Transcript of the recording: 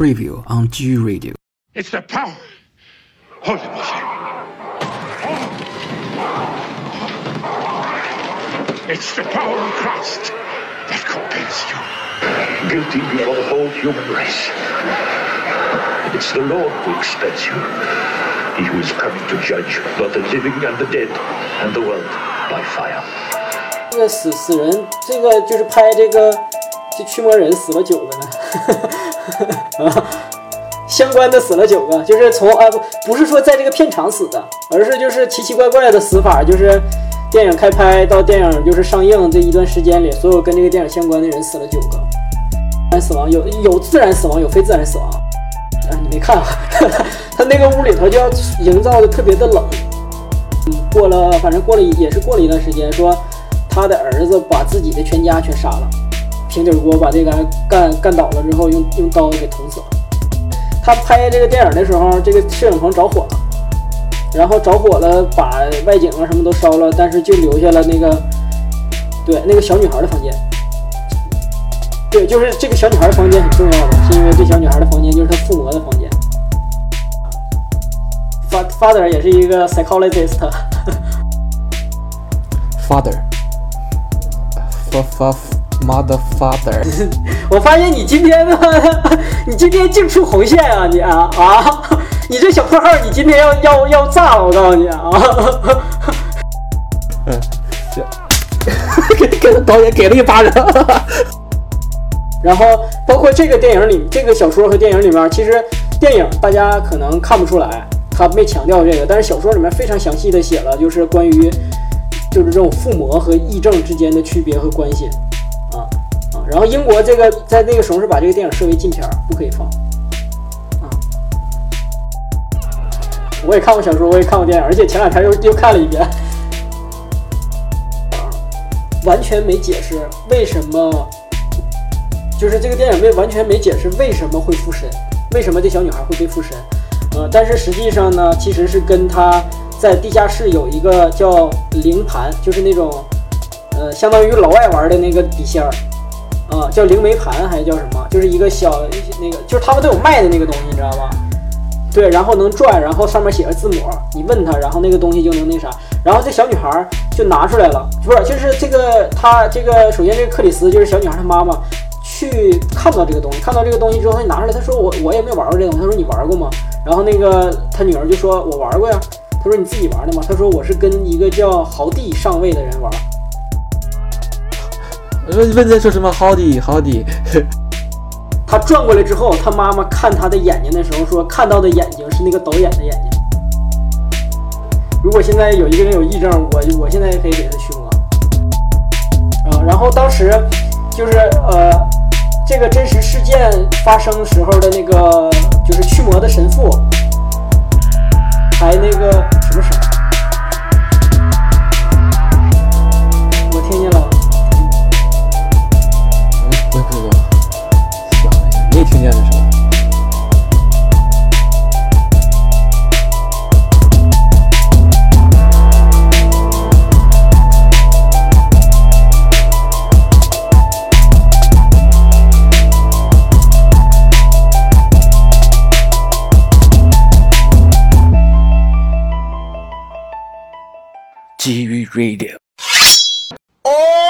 Preview on G Radio. It's the power. Hold it, Moshe. It's the power of Christ that compels you. guilty before the whole human race. It's the Lord who expels you. He who is coming to judge both the living and the dead, and the world by fire. 这个死死人，这个就是拍这个这驱魔人死了九个呢， 啊，相关的死了九个，就是从啊不不是说在这个片场死的，而是就是奇奇怪怪的死法，就是电影开拍到电影就是上映这一段时间里，所有跟这个电影相关的人死了九个。自然死亡有有自然死亡，有非自然死亡。啊，你没看啊？他那个屋里头就要营造的特别的冷。嗯，过了反正过了也是过了一段时间，说他的儿子把自己的全家全杀了，平底锅把这个干干倒了之后，用用刀给捅死了。他拍这个电影的时候，这个摄影棚着火了，然后着火了，把外景啊什么都烧了，但是就留下了那个对那个小女孩的房间。对，就是这个小女孩的房间很重要的，是因为这小女孩的房间就是她父母的房间。fa father 也是一个 psychologist，Father. F f mother father. 我发现你今天呢，你今天净出红线啊你啊啊！你这小破号，你今天要要要炸了，我告诉你啊！嗯，这给给导演给了一巴掌。然后包括这个电影里，这个小说和电影里面，其实电影大家可能看不出来，他没强调这个，但是小说里面非常详细的写了，就是关于就是这种附魔和异症之间的区别和关系。然后英国这个在那个时候是把这个电影设为禁片儿，不可以放啊。我也看过小说，我也看过电影，而且前两天又又看了一遍，完全没解释为什么。就是这个电影没完全没解释为什么会附身，为什么这小女孩会被附身，呃，但是实际上呢，其实是跟她在地下室有一个叫灵盘，就是那种，呃，相当于老外玩的那个笔仙儿，啊、叫灵媒盘还是叫什么？就是一个小那个，就是他们都有卖的那个东西，你知道吗？对，然后能转，然后上面写着字母，你问他，然后那个东西就能那啥，然后这小女孩就拿出来了，不是，就是这个她这个首先这个克里斯就是小女孩她妈妈。去看到这个东西，看到这个东西之后，他就拿出来，他说我我也没玩过这个东西，他说你玩过吗？然后那个他女儿就说，我玩过呀。他说你自己玩的吗？他说我是跟一个叫豪弟上位的人玩。问问在说什么？Howdy Howdy。他转过来之后，他妈妈看他的眼睛的时候说，看到的眼睛是那个导演的眼睛。如果现在有一个人有癔症，我我现在也可以给他驱魔。啊，然后当时就是呃。这个真实事件发生时候的那个，就是驱魔的神父，还那个什么神？TV Radio. Oh!